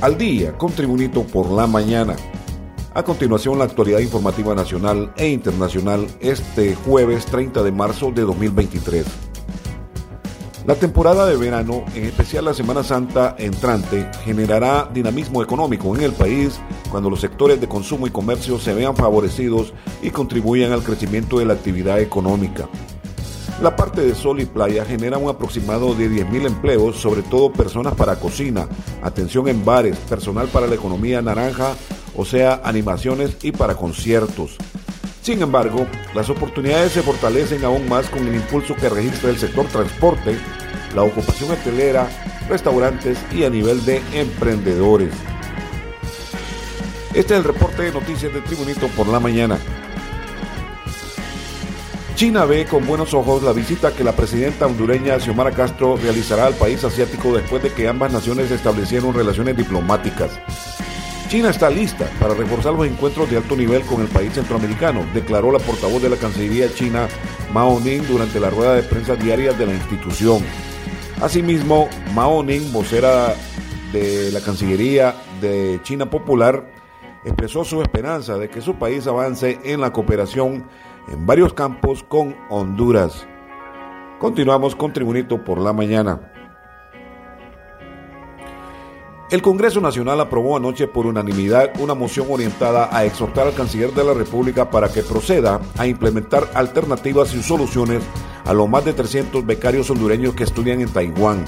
Al día con Tribunito por la mañana. A continuación, la actualidad informativa nacional e internacional este jueves 30 de marzo de 2023. La temporada de verano, en especial la Semana Santa entrante, generará dinamismo económico en el país cuando los sectores de consumo y comercio se vean favorecidos y contribuyan al crecimiento de la actividad económica. La parte de sol y playa genera un aproximado de 10.000 empleos, sobre todo personas para cocina, atención en bares, personal para la economía naranja, o sea, animaciones y para conciertos. Sin embargo, las oportunidades se fortalecen aún más con el impulso que registra el sector transporte, la ocupación hotelera, restaurantes y a nivel de emprendedores. Este es el reporte de noticias de Tribunito por la mañana. China ve con buenos ojos la visita que la presidenta hondureña Xiomara Castro realizará al país asiático después de que ambas naciones establecieron relaciones diplomáticas. China está lista para reforzar los encuentros de alto nivel con el país centroamericano, declaró la portavoz de la Cancillería china Mao Ning durante la rueda de prensa diaria de la institución. Asimismo, Mao Ning, vocera de la Cancillería de China Popular, expresó su esperanza de que su país avance en la cooperación en varios campos con Honduras. Continuamos con Tribunito por la mañana. El Congreso Nacional aprobó anoche por unanimidad una moción orientada a exhortar al canciller de la República para que proceda a implementar alternativas y soluciones a los más de 300 becarios hondureños que estudian en Taiwán.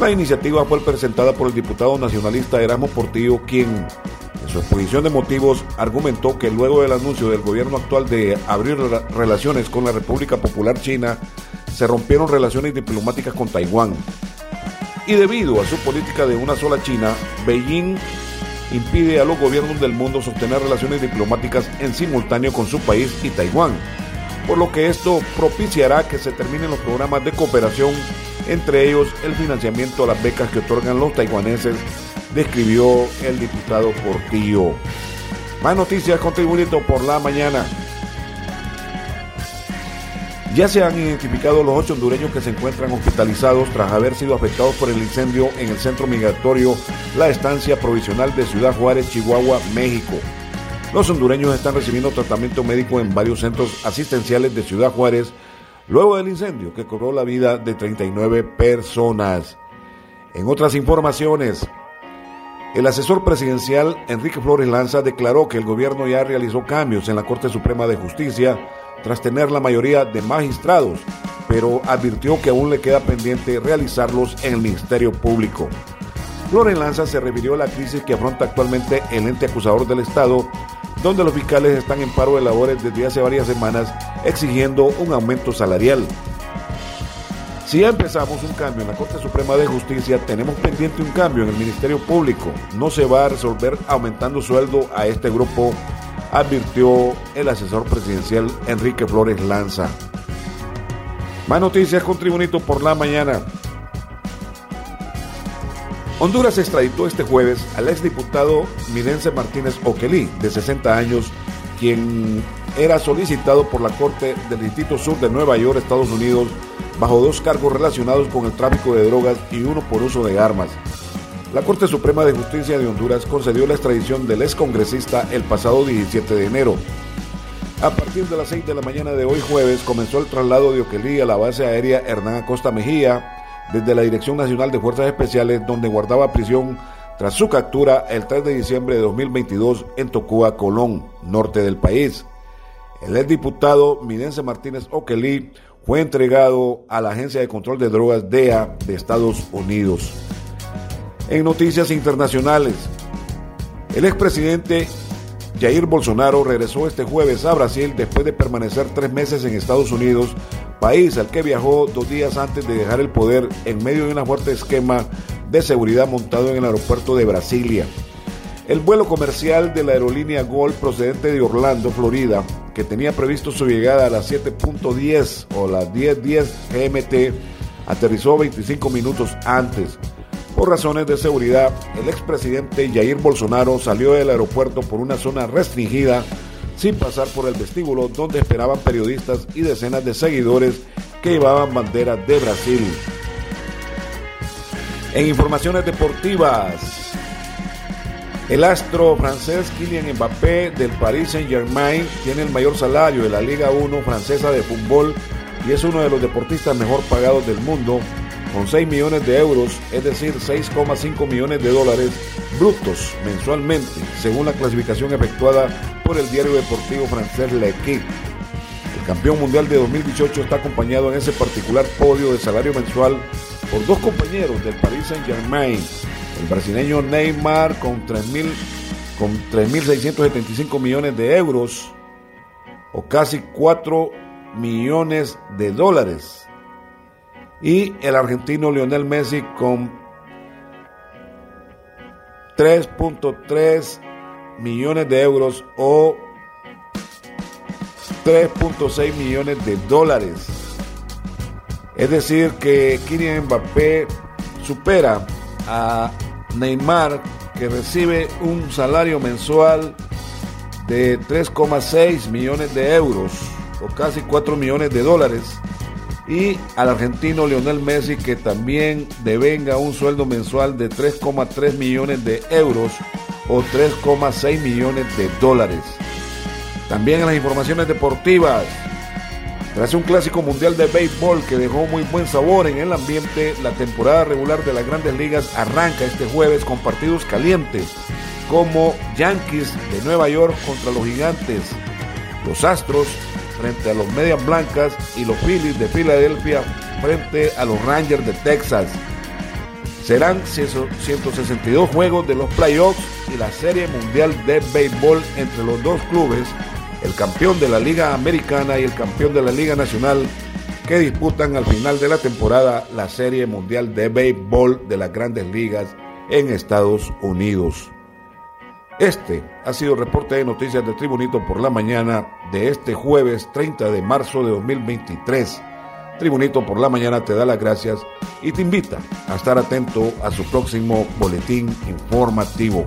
La iniciativa fue presentada por el diputado nacionalista Erasmo Portillo, quien en su exposición de motivos argumentó que luego del anuncio del gobierno actual de abrir relaciones con la República Popular China, se rompieron relaciones diplomáticas con Taiwán. Y debido a su política de una sola China, Beijing impide a los gobiernos del mundo sostener relaciones diplomáticas en simultáneo con su país y Taiwán, por lo que esto propiciará que se terminen los programas de cooperación, entre ellos el financiamiento a las becas que otorgan los taiwaneses describió el diputado Portillo. Más noticias con por la mañana. Ya se han identificado los ocho hondureños que se encuentran hospitalizados tras haber sido afectados por el incendio en el centro migratorio La Estancia Provisional de Ciudad Juárez, Chihuahua, México. Los hondureños están recibiendo tratamiento médico en varios centros asistenciales de Ciudad Juárez luego del incendio que cobró la vida de 39 personas. En otras informaciones, el asesor presidencial Enrique Flores Lanza declaró que el gobierno ya realizó cambios en la Corte Suprema de Justicia tras tener la mayoría de magistrados, pero advirtió que aún le queda pendiente realizarlos en el Ministerio Público. Flores Lanza se refirió a la crisis que afronta actualmente el ente acusador del Estado, donde los fiscales están en paro de labores desde hace varias semanas exigiendo un aumento salarial. Si ya empezamos un cambio en la Corte Suprema de Justicia, tenemos pendiente un cambio en el Ministerio Público. No se va a resolver aumentando sueldo a este grupo, advirtió el asesor presidencial Enrique Flores Lanza. Más noticias con Tribunito por la mañana. Honduras extraditó este jueves al exdiputado Minense Martínez Oquelí, de 60 años, quien era solicitado por la Corte del Distrito Sur de Nueva York, Estados Unidos, bajo dos cargos relacionados con el tráfico de drogas y uno por uso de armas. La Corte Suprema de Justicia de Honduras concedió la extradición del excongresista el pasado 17 de enero. A partir de las 6 de la mañana de hoy jueves comenzó el traslado de Oquelí a la base aérea Hernán Acosta Mejía desde la Dirección Nacional de Fuerzas Especiales donde guardaba prisión tras su captura el 3 de diciembre de 2022 en Tocúa, Colón, norte del país. El exdiputado Minense Martínez Oquelí fue entregado a la Agencia de Control de Drogas DEA de Estados Unidos. En noticias internacionales, el expresidente Jair Bolsonaro regresó este jueves a Brasil después de permanecer tres meses en Estados Unidos, país al que viajó dos días antes de dejar el poder en medio de un fuerte esquema de seguridad montado en el aeropuerto de Brasilia. El vuelo comercial de la aerolínea Gol procedente de Orlando, Florida, que tenía previsto su llegada a las 7.10 o las 10.10 GMT, aterrizó 25 minutos antes. Por razones de seguridad, el expresidente Jair Bolsonaro salió del aeropuerto por una zona restringida sin pasar por el vestíbulo donde esperaban periodistas y decenas de seguidores que llevaban banderas de Brasil. En informaciones deportivas, el astro francés Kylian Mbappé del Paris Saint-Germain tiene el mayor salario de la Liga 1 francesa de fútbol y es uno de los deportistas mejor pagados del mundo con 6 millones de euros, es decir, 6,5 millones de dólares brutos mensualmente, según la clasificación efectuada por el diario deportivo francés L'Equipe. El campeón mundial de 2018 está acompañado en ese particular podio de salario mensual por dos compañeros del Paris Saint-Germain, el brasileño Neymar con 3.675 con millones de euros o casi 4 millones de dólares y el argentino Lionel Messi con 3.3 millones de euros o 3.6 millones de dólares. Es decir, que Kylian Mbappé supera a Neymar, que recibe un salario mensual de 3,6 millones de euros o casi 4 millones de dólares y al argentino Lionel Messi que también devenga un sueldo mensual de 3,3 millones de euros o 3,6 millones de dólares. También en las informaciones deportivas, tras un clásico mundial de béisbol que dejó muy buen sabor en el ambiente, la temporada regular de las grandes ligas arranca este jueves con partidos calientes como Yankees de Nueva York contra los Gigantes, los Astros frente a los Medias Blancas y los Phillies de Filadelfia frente a los Rangers de Texas. Serán 162 juegos de los playoffs y la Serie Mundial de Béisbol entre los dos clubes, el campeón de la Liga Americana y el campeón de la Liga Nacional, que disputan al final de la temporada la Serie Mundial de Béisbol de las grandes ligas en Estados Unidos. Este ha sido el reporte de noticias de Tribunito por la mañana de este jueves 30 de marzo de 2023. Tribunito por la mañana te da las gracias y te invita a estar atento a su próximo boletín informativo.